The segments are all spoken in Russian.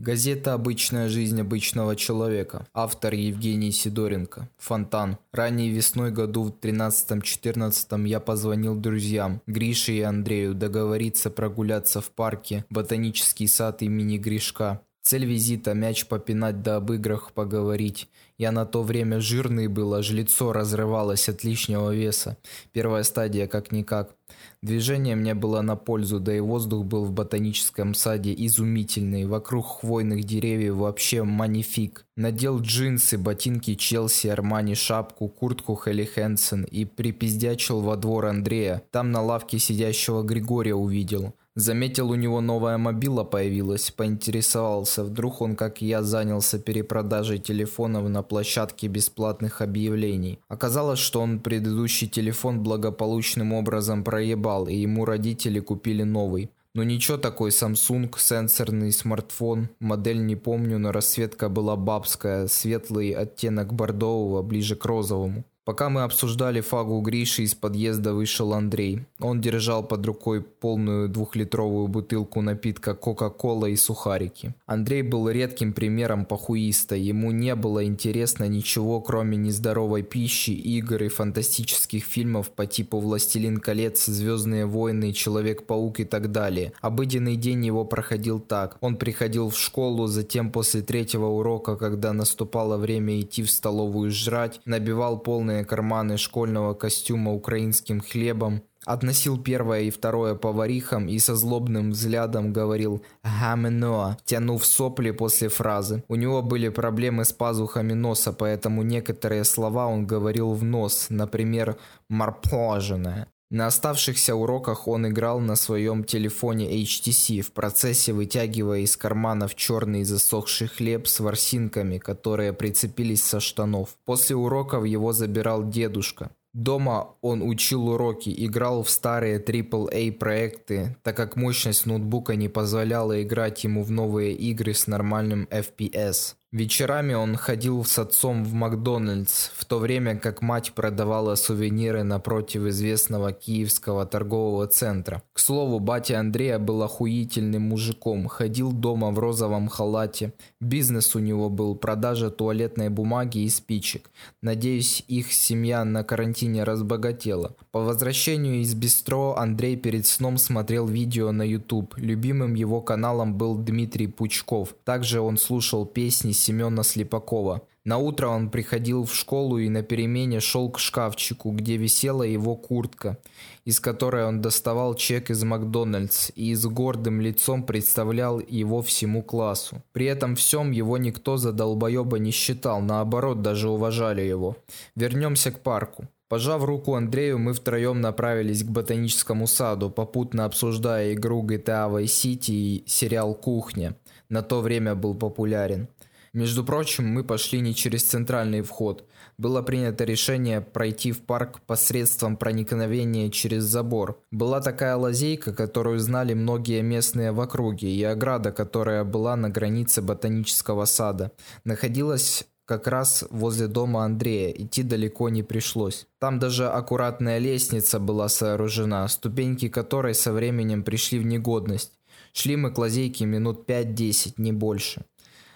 Газета «Обычная жизнь обычного человека». Автор Евгений Сидоренко. Фонтан. Ранней весной году в 13-14 я позвонил друзьям, Грише и Андрею, договориться прогуляться в парке «Ботанический сад имени Гришка». Цель визита – мяч попинать да об играх поговорить. Я на то время жирный был, аж лицо разрывалось от лишнего веса. Первая стадия как-никак. Движение мне было на пользу, да и воздух был в ботаническом саде изумительный. Вокруг хвойных деревьев вообще манифик. Надел джинсы, ботинки Челси, Армани, шапку, куртку Хелли Хэнсон и припиздячил во двор Андрея. Там на лавке сидящего Григория увидел. Заметил, у него новая мобила появилась, поинтересовался, вдруг он, как я, занялся перепродажей телефонов на площадке бесплатных объявлений. Оказалось, что он предыдущий телефон благополучным образом проебал, и ему родители купили новый. Ну ничего такой Samsung, сенсорный смартфон, модель не помню, но расцветка была бабская, светлый оттенок бордового, ближе к розовому. Пока мы обсуждали фагу Гриши, из подъезда вышел Андрей. Он держал под рукой полную двухлитровую бутылку напитка Кока-Кола и сухарики. Андрей был редким примером похуиста. Ему не было интересно ничего, кроме нездоровой пищи, игр и фантастических фильмов по типу «Властелин колец», «Звездные войны», «Человек-паук» и так далее. Обыденный день его проходил так. Он приходил в школу, затем после третьего урока, когда наступало время идти в столовую жрать, набивал полные полные карманы школьного костюма украинским хлебом, относил первое и второе поварихам и со злобным взглядом говорил «гамено», тянув сопли после фразы. У него были проблемы с пазухами носа, поэтому некоторые слова он говорил в нос, например «морпоженое». На оставшихся уроках он играл на своем телефоне HTC, в процессе вытягивая из карманов черный засохший хлеб с ворсинками, которые прицепились со штанов. После уроков его забирал дедушка. Дома он учил уроки, играл в старые AAA проекты, так как мощность ноутбука не позволяла играть ему в новые игры с нормальным FPS. Вечерами он ходил с отцом в Макдональдс, в то время как мать продавала сувениры напротив известного киевского торгового центра. К слову, батя Андрея был охуительным мужиком, ходил дома в розовом халате. Бизнес у него был продажа туалетной бумаги и спичек. Надеюсь, их семья на карантине разбогатела. По возвращению из бистро Андрей перед сном смотрел видео на YouTube. Любимым его каналом был Дмитрий Пучков. Также он слушал песни Семена Слепакова. На утро он приходил в школу и на перемене шел к шкафчику, где висела его куртка, из которой он доставал чек из Макдональдс и с гордым лицом представлял его всему классу. При этом всем его никто за долбоеба не считал, наоборот, даже уважали его. Вернемся к парку. Пожав руку Андрею, мы втроем направились к ботаническому саду, попутно обсуждая игру GTA Vice City и сериал «Кухня». На то время был популярен. Между прочим, мы пошли не через центральный вход. Было принято решение пройти в парк посредством проникновения через забор. Была такая лазейка, которую знали многие местные в округе, и ограда, которая была на границе ботанического сада. Находилась как раз возле дома Андрея, идти далеко не пришлось. Там даже аккуратная лестница была сооружена, ступеньки которой со временем пришли в негодность. Шли мы к лазейке минут 5-10, не больше.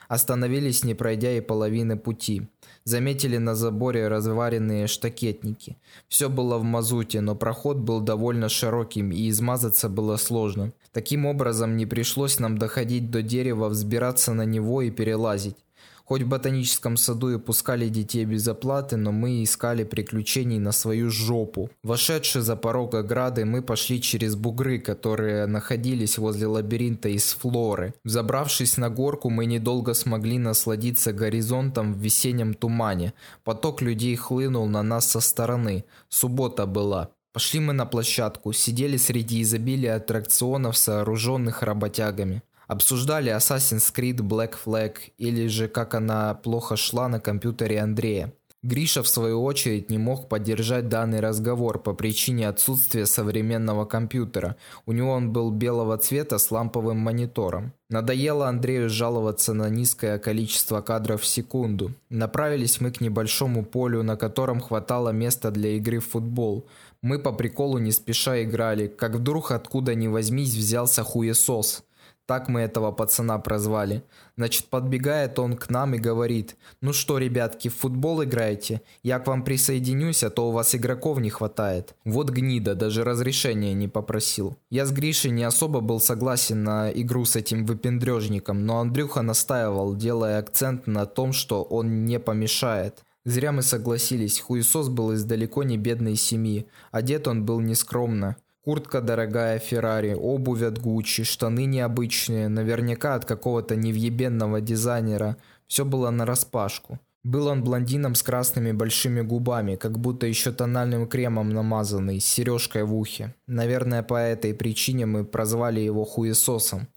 Остановились, не пройдя и половины пути. Заметили на заборе разваренные штакетники. Все было в мазуте, но проход был довольно широким и измазаться было сложно. Таким образом, не пришлось нам доходить до дерева, взбираться на него и перелазить. Хоть в ботаническом саду и пускали детей без оплаты, но мы искали приключений на свою жопу. Вошедшие за порог ограды, мы пошли через бугры, которые находились возле лабиринта из флоры. Забравшись на горку, мы недолго смогли насладиться горизонтом в весеннем тумане. Поток людей хлынул на нас со стороны. Суббота была. Пошли мы на площадку, сидели среди изобилия аттракционов, сооруженных работягами. Обсуждали Assassin's Creed Black Flag или же как она плохо шла на компьютере Андрея. Гриша в свою очередь не мог поддержать данный разговор по причине отсутствия современного компьютера. У него он был белого цвета с ламповым монитором. Надоело Андрею жаловаться на низкое количество кадров в секунду. Направились мы к небольшому полю, на котором хватало места для игры в футбол. Мы по приколу не спеша играли, как вдруг откуда ни возьмись взялся хуесос. Так мы этого пацана прозвали. Значит, подбегает он к нам и говорит, «Ну что, ребятки, в футбол играете? Я к вам присоединюсь, а то у вас игроков не хватает». Вот гнида, даже разрешения не попросил. Я с Гришей не особо был согласен на игру с этим выпендрежником, но Андрюха настаивал, делая акцент на том, что он не помешает. Зря мы согласились, хуесос был из далеко не бедной семьи, одет он был нескромно. Куртка дорогая Феррари, обувь от Гуччи, штаны необычные, наверняка от какого-то невъебенного дизайнера. Все было на распашку. Был он блондином с красными большими губами, как будто еще тональным кремом намазанный, с сережкой в ухе. Наверное, по этой причине мы прозвали его хуесосом.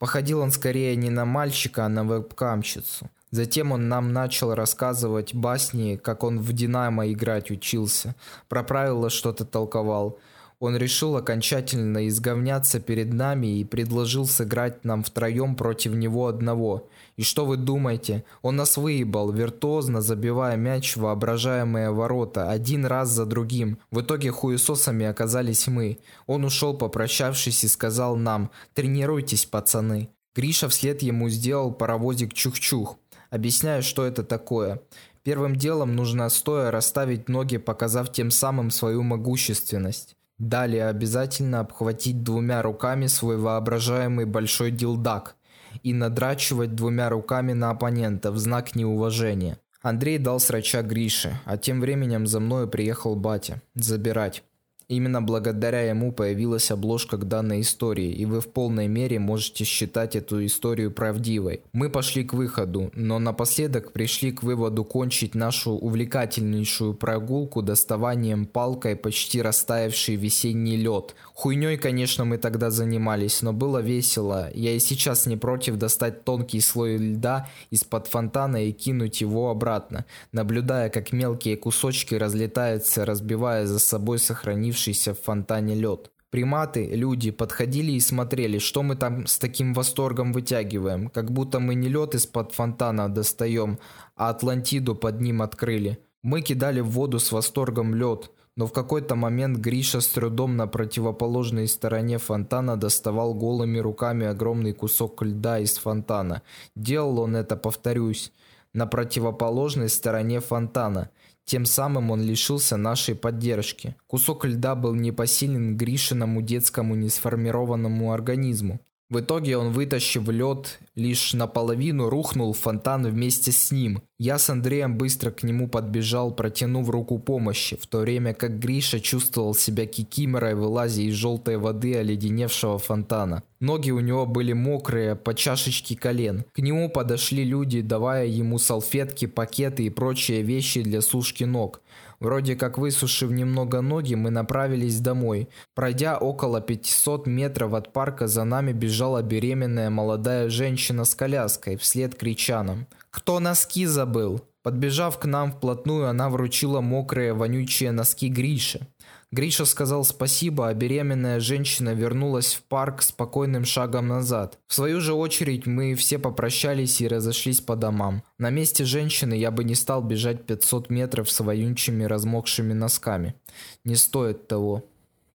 Походил он скорее не на мальчика, а на вебкамщицу. Затем он нам начал рассказывать басни, как он в «Динамо» играть учился. Про правила что-то толковал – он решил окончательно изговняться перед нами и предложил сыграть нам втроем против него одного. И что вы думаете? Он нас выебал, виртуозно забивая мяч в воображаемые ворота, один раз за другим. В итоге хуесосами оказались мы. Он ушел, попрощавшись, и сказал нам «Тренируйтесь, пацаны». Гриша вслед ему сделал паровозик чух-чух. Объясняю, что это такое. Первым делом нужно стоя расставить ноги, показав тем самым свою могущественность. Далее обязательно обхватить двумя руками свой воображаемый большой дилдак и надрачивать двумя руками на оппонента в знак неуважения. Андрей дал срача Грише, а тем временем за мною приехал батя. Забирать. Именно благодаря ему появилась обложка к данной истории, и вы в полной мере можете считать эту историю правдивой. Мы пошли к выходу, но напоследок пришли к выводу кончить нашу увлекательнейшую прогулку доставанием палкой почти растаявший весенний лед. Хуйней, конечно, мы тогда занимались, но было весело. Я и сейчас не против достать тонкий слой льда из-под фонтана и кинуть его обратно, наблюдая, как мелкие кусочки разлетаются, разбивая за собой сохранившиеся появившийся в фонтане лед. Приматы, люди подходили и смотрели, что мы там с таким восторгом вытягиваем, как будто мы не лед из-под фонтана достаем, а Атлантиду под ним открыли. Мы кидали в воду с восторгом лед, но в какой-то момент Гриша с трудом на противоположной стороне фонтана доставал голыми руками огромный кусок льда из фонтана. Делал он это, повторюсь, на противоположной стороне фонтана – тем самым он лишился нашей поддержки. Кусок льда был непосилен Гришиному детскому несформированному организму. В итоге он, вытащив лед, лишь наполовину рухнул в фонтан вместе с ним. Я с Андреем быстро к нему подбежал, протянув руку помощи, в то время как Гриша чувствовал себя кикиморой, вылазя из желтой воды оледеневшего фонтана. Ноги у него были мокрые, по чашечке колен. К нему подошли люди, давая ему салфетки, пакеты и прочие вещи для сушки ног. Вроде как высушив немного ноги, мы направились домой. Пройдя около 500 метров от парка, за нами бежала беременная молодая женщина с коляской, вслед кричанам. «Кто носки забыл?» Подбежав к нам вплотную, она вручила мокрые, вонючие носки Грише. Гриша сказал спасибо, а беременная женщина вернулась в парк спокойным шагом назад. В свою же очередь мы все попрощались и разошлись по домам. На месте женщины я бы не стал бежать 500 метров с вонючими размокшими носками. Не стоит того.